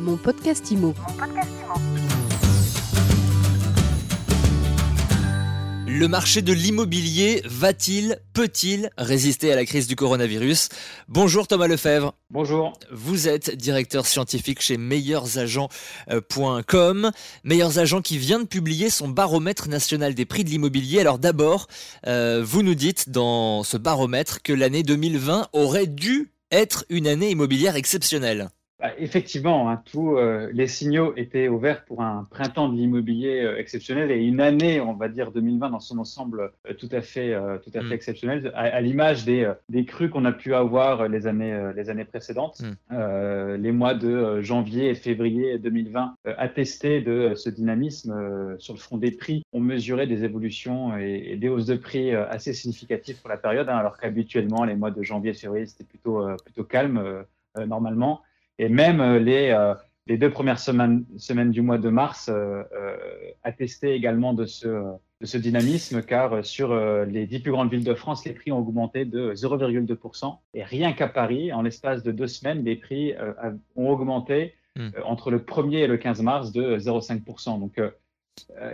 Mon podcast IMO. Le marché de l'immobilier va-t-il, peut-il résister à la crise du coronavirus? Bonjour Thomas Lefebvre. Bonjour. Vous êtes directeur scientifique chez meilleursagents.com. Meilleurs Agents qui vient de publier son baromètre national des prix de l'immobilier. Alors d'abord, euh, vous nous dites dans ce baromètre que l'année 2020 aurait dû être une année immobilière exceptionnelle. Bah, effectivement, hein, tous euh, les signaux étaient ouverts pour un printemps de l'immobilier euh, exceptionnel et une année, on va dire 2020 dans son ensemble euh, tout à fait, tout à fait mm. exceptionnel, à, l'image des, des crues qu'on a pu avoir les années, les années précédentes. Mm. les mois de janvier et février 2020 attestaient de ce dynamisme sur le front des prix. On mesurait des évolutions et, des hausses de prix assez significatives pour la période, hein, alors qu'habituellement les mois de janvier et février c'était plutôt, plutôt calme normalement. Et même euh, les, euh, les deux premières semaines, semaines, du mois de mars euh, attestaient également de ce, de ce dynamisme, car sur les dix plus grandes villes de France, les prix ont augmenté de 0,2%. Et rien qu'à Paris, en l'espace de deux semaines, les prix ont augmenté hmm. entre le 1er et le 15 mars de 0,5%. Donc,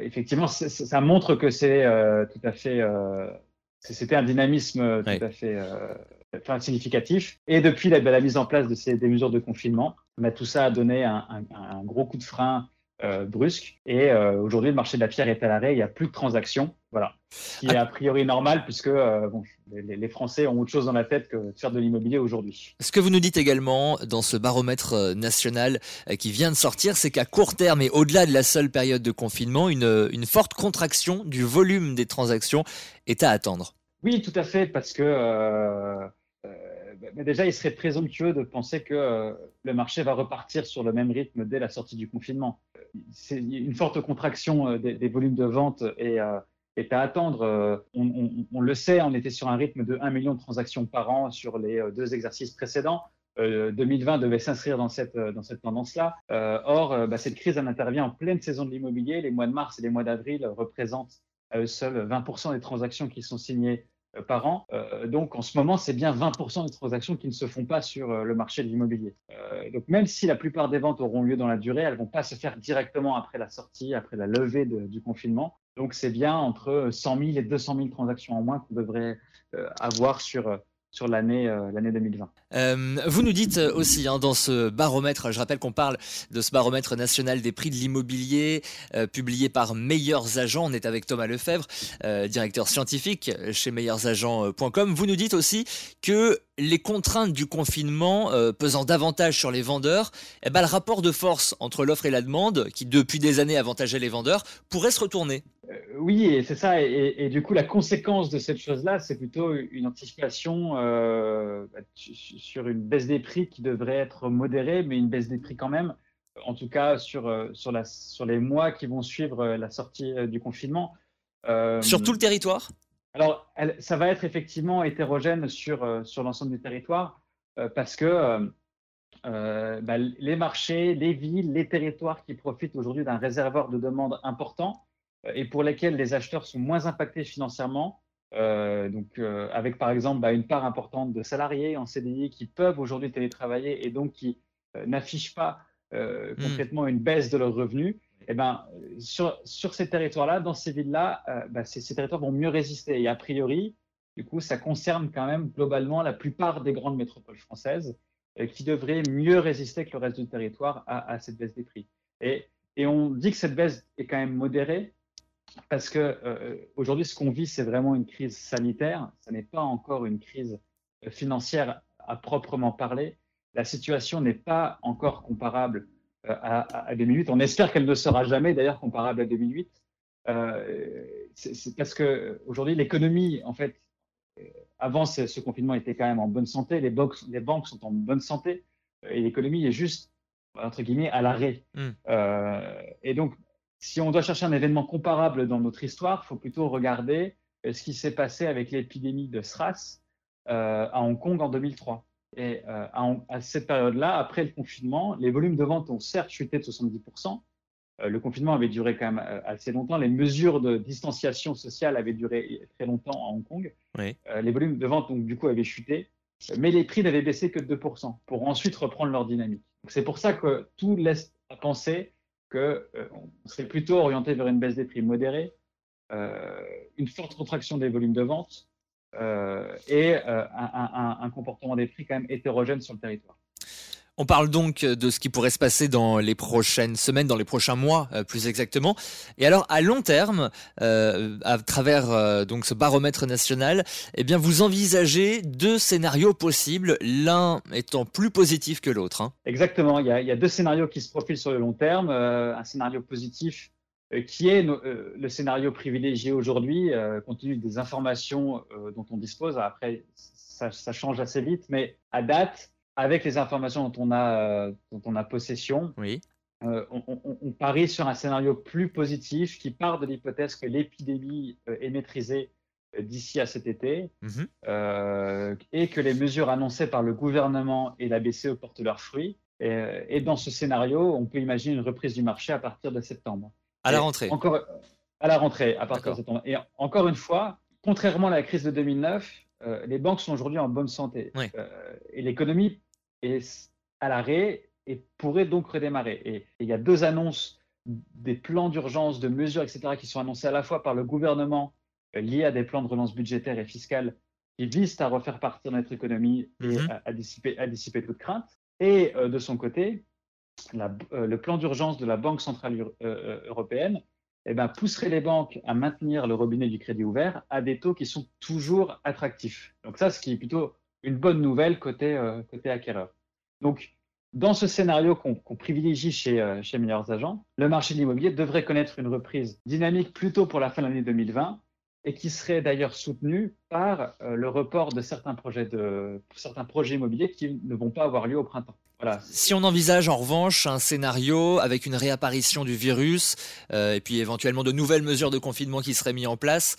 effectivement, ça montre que c'est tout à fait, c'était un dynamisme tout à fait enfin, significatif. Et depuis la, la, mise en place de ces, des mesures de confinement, bah, tout ça a donné un, un, gros coup de frein euh, brusque. Et euh, aujourd'hui, le marché de la pierre est à l'arrêt. Il n'y a plus de transactions. Voilà. Ce qui est a priori normal puisque euh, bon, les, les, Français ont autre chose dans la tête que de faire de l'immobilier aujourd'hui. Ce que vous nous dites également dans ce baromètre national qui vient de sortir, c'est qu'à court terme et au-delà de la seule période de confinement, une, une forte contraction du volume des transactions est à attendre. Oui, tout à fait, parce que euh, euh, déjà, il serait présomptueux de penser que euh, le marché va repartir sur le même rythme dès la sortie du confinement. C'est une forte contraction des, volumes de vente et est à attendre. On, le sait, on était sur un rythme de 1 million de transactions par an sur les deux exercices précédents. 2020 devait s'inscrire dans cette, dans cette tendance-là. or, bah, cette crise elle intervient en pleine saison de l'immobilier. Les mois de mars et les mois d'avril représentent à eux seuls 20% des transactions qui sont signées euh, par an. Euh, donc en ce moment, c'est bien 20% des transactions qui ne se font pas sur euh, le marché de l'immobilier. donc même si la plupart des ventes auront lieu dans la durée, elles ne vont pas se faire directement après la sortie, après la levée du confinement. Donc c'est bien entre 100 000 et 200 000 transactions en moins qu'on devrait avoir sur sur l'année euh, l'année 2020. Euh, vous nous dites aussi hein, dans ce baromètre, je rappelle qu'on parle de ce baromètre national des prix de l'immobilier euh, publié par Meilleurs Agents. On est avec Thomas Lefebvre, directeur scientifique chez meilleursagents.com. Vous nous dites aussi que les contraintes du confinement pesant davantage sur les vendeurs, eh ben, le rapport de force entre l'offre et la demande, qui depuis des années avantageait les vendeurs, pourrait se retourner. Oui, c'est ça. Et, du coup, la conséquence de cette chose-là, c'est plutôt une anticipation euh, sur une baisse des prix qui devrait être modérée, mais une baisse des prix quand même, en tout cas sur, euh, sur, la, sur les mois qui vont suivre euh, la sortie du confinement. sur tout le territoire? Alors, ça va être effectivement hétérogène sur, sur l'ensemble du territoire, parce que bah, les marchés, les villes, les territoires qui profitent aujourd'hui d'un réservoir de demande important et pour lesquels les acheteurs sont moins impactés financièrement, euh, donc, euh, avec par exemple bah, une part importante de salariés en CDI qui peuvent aujourd'hui télétravailler et donc qui euh, n'affichent pas hmm. concrètement une baisse de leurs revenus, et eh ben, sur, sur ces territoires-là, dans ces villes-là, bah, ces, ces, territoires vont mieux résister. Et a priori, du coup, ça concerne quand même globalement la plupart des grandes métropoles françaises qui devraient mieux résister que le reste du territoire à, à cette baisse des prix. Et, et on dit que cette baisse est quand même modérée, parce que euh, aujourd'hui, ce qu'on vit, c'est vraiment une crise sanitaire. Ce n'est pas encore une crise financière à proprement parler. La situation n'est pas encore comparable euh, à, 2008. On espère qu'elle ne sera jamais, d'ailleurs, comparable à 2008. Euh, c'est parce que aujourd'hui, l'économie, en fait, avant ce, confinement était quand même en bonne santé. Les, les banques sont en bonne santé et l'économie est juste entre guillemets à l'arrêt. Mmh. et donc si on doit chercher un événement comparable dans notre histoire, il faut plutôt regarder euh, ce qui s'est passé avec l'épidémie de SRAS euh, à Hong Kong en 2003. Et euh, à, cette période-là, après le confinement, les volumes de vente ont certes chuté de 70%. le confinement avait duré quand même assez longtemps. Les mesures de distanciation sociale avaient duré très longtemps à Hong Kong. les volumes de vente, donc, du coup, avaient chuté. mais les prix n'avaient baissé que de 2%, pour ensuite reprendre leur dynamique. C'est pour ça que tout laisse à penser qu'on euh, serait plutôt orienté vers une baisse des prix modérée, euh, une forte contraction des volumes de vente euh, et un comportement des prix quand même hétérogène sur le territoire. On parle donc de ce qui pourrait se passer dans les prochaines semaines, dans les prochains mois euh, plus exactement. Et alors à long terme, euh, à travers euh, donc ce baromètre national, eh bien vous envisagez deux scénarios possibles, l'un étant plus positif que l'autre. Hein. Exactement. Il y, a, deux scénarios qui se profilent sur le long terme. un scénario positif qui est le scénario privilégié aujourd'hui, compte tenu des informations dont on dispose. Après, ça change assez vite, mais à date avec les informations dont on a, euh, dont on a possession, oui. Euh, on, parie sur un scénario plus positif qui part de l'hypothèse que l'épidémie euh, est maîtrisée d'ici à cet été mhm. et que les mesures annoncées par le gouvernement et la BCE portent leurs fruits. Et, dans ce scénario, on peut imaginer une reprise du marché à partir de septembre. À la rentrée. Encore à la rentrée, à partir de septembre. Et encore une fois, contrairement à la crise de 2009, les banques sont aujourd'hui en bonne santé. et l'économie est à l'arrêt et pourrait donc redémarrer. Et, il y a deux annonces des plans d'urgence, de mesures, etc., qui sont annoncées à la fois par le gouvernement euh, liés à des plans de relance budgétaire et fiscale qui visent à refaire partir notre économie et mhm. à, dissiper, à dissiper toute crainte. Et euh, de son côté, euh, le plan d'urgence de la Banque centrale européenne eh ben, pousserait les banques à maintenir le robinet du crédit ouvert à des taux qui sont toujours attractifs. Donc ça, ce qui est plutôt une bonne nouvelle côté, côté acquéreur. Donc, dans ce scénario qu'on privilégie chez, euh, chez Meilleurs Agents, le marché de l'immobilier devrait connaître une reprise dynamique plutôt pour la fin de l'année 2020 et qui serait d'ailleurs soutenue par euh, le report de certains projets, de, certains projets immobiliers qui ne vont pas avoir lieu au printemps. Voilà. Si on envisage en revanche un scénario avec une réapparition du virus euh, et puis éventuellement de nouvelles mesures de confinement qui seraient mises en place,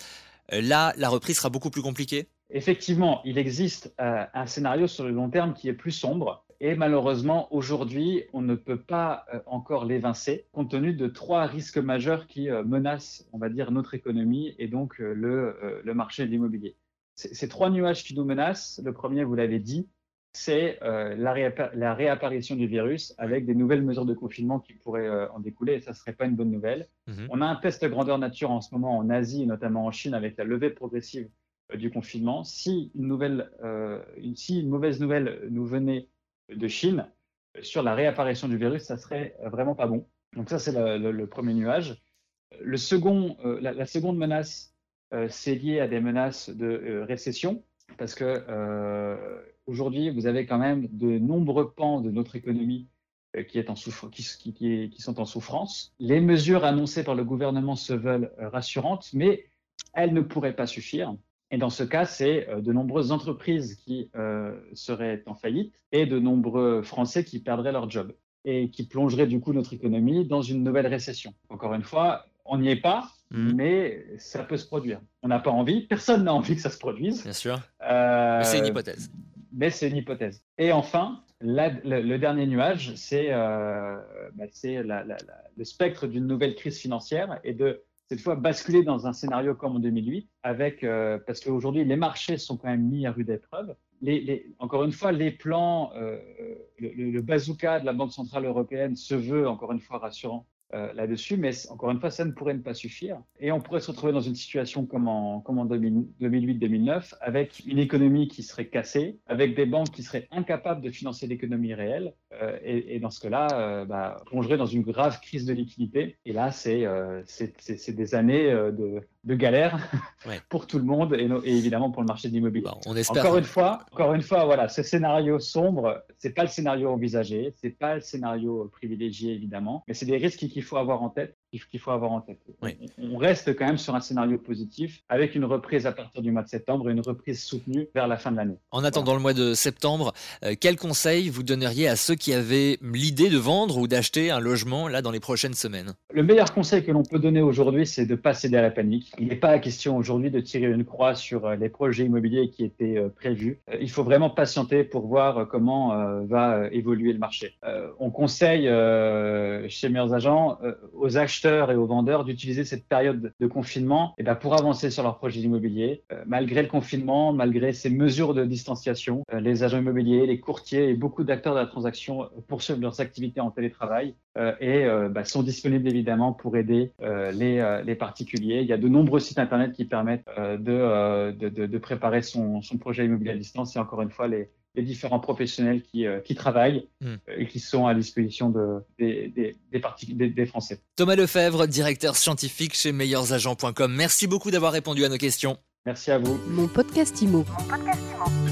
là, la reprise sera beaucoup plus compliquée? Effectivement, il existe un scénario sur le long terme qui est plus sombre et malheureusement, aujourd'hui, on ne peut pas euh, encore l'évincer, compte tenu de trois risques majeurs qui euh, menacent, on va dire, notre économie et donc euh, le, le marché de l'immobilier. Ces trois nuages qui nous menacent, le premier, vous l'avez dit, c'est la, réapparition du virus avec des nouvelles mesures de confinement qui pourraient en découler, et ça ne serait pas une bonne nouvelle. Mhm. On a un test grandeur nature en ce moment en Asie, notamment en Chine, avec la levée progressive du confinement. Si une, nouvelle, si une mauvaise nouvelle nous venait de Chine sur la réapparition du virus, ça serait vraiment pas bon. Donc ça, c'est le, premier nuage. Le second, euh, la, seconde menace, euh, c'est lié à des menaces de euh, récession, parce que aujourd'hui, vous avez quand même de nombreux pans de notre économie qui, sont en souffrance. Les mesures annoncées par le gouvernement se veulent rassurantes, mais elles ne pourraient pas suffire. Et dans ce cas, c'est euh, de nombreuses entreprises qui euh, seraient en faillite et de nombreux Français qui perdraient leur job et qui plongeraient du coup notre économie dans une nouvelle récession. Encore une fois, on n'y est pas, mmh. mais ça peut se produire. On n'a pas envie, personne n'a envie que ça se produise. Bien sûr. Euh, c'est une hypothèse. Mais c'est une hypothèse. Et enfin, le, dernier nuage, c'est bah, le spectre d'une nouvelle crise financière et de cette fois basculer dans un scénario comme en 2008, avec, euh, parce qu'aujourd'hui, les marchés sont quand même mis à rude épreuve. Encore une fois, les plans, euh, le, bazooka de la Banque Centrale Européenne se veut, encore une fois, rassurant. Euh, là-dessus, mais encore une fois, ça ne pourrait ne pas suffire. Et on pourrait se retrouver dans une situation comme en 2008-2009, avec une économie qui serait cassée, avec des banques qui seraient incapables de financer l'économie réelle, euh, et, dans ce cas-là, euh, bah, plongerait dans une grave crise de liquidité. Et là, c'est c'est des années de, de galère pour tout le monde et, évidemment pour le marché de l'immobilier. on espère. Encore une fois, encore une fois, voilà, ce scénario sombre, c'est pas le scénario envisagé, c'est pas le scénario privilégié évidemment, mais c'est des risques qu'il faut avoir en tête qu'il faut avoir en tête. On reste quand même sur un scénario positif avec une reprise à partir du mois de septembre et une reprise soutenue vers la fin de l'année. En attendant le mois de septembre, euh, quel conseil vous donneriez à ceux qui avaient l'idée de vendre ou d'acheter un logement là dans les prochaines semaines? Le meilleur conseil que l'on peut donner aujourd'hui, c'est de ne pas céder à la panique. Il n'est pas question aujourd'hui de tirer une croix sur euh, les projets immobiliers qui étaient euh, prévus. Il faut vraiment patienter pour voir comment va évoluer le marché. On conseille chez meilleurs agents aux aux acheteurs et aux vendeurs d'utiliser cette période de confinement eh ben, pour avancer sur leur projet immobilier. Euh, malgré le confinement, malgré ces mesures de distanciation, euh, les agents immobiliers, les courtiers et beaucoup d'acteurs de la transaction poursuivent leurs activités en télétravail et bah, sont disponibles évidemment pour aider les, particuliers. Il y a de nombreux sites internet qui permettent de, préparer son, son projet immobilier à distance et encore une fois les, les différents professionnels qui, euh, qui travaillent hmm. euh, et qui sont à disposition de, des, des, des, des, Français. Thomas Lefebvre, directeur scientifique chez meilleursagents.com. Merci beaucoup d'avoir répondu à nos questions. Merci à vous. Mon podcast Imo. Mon podcast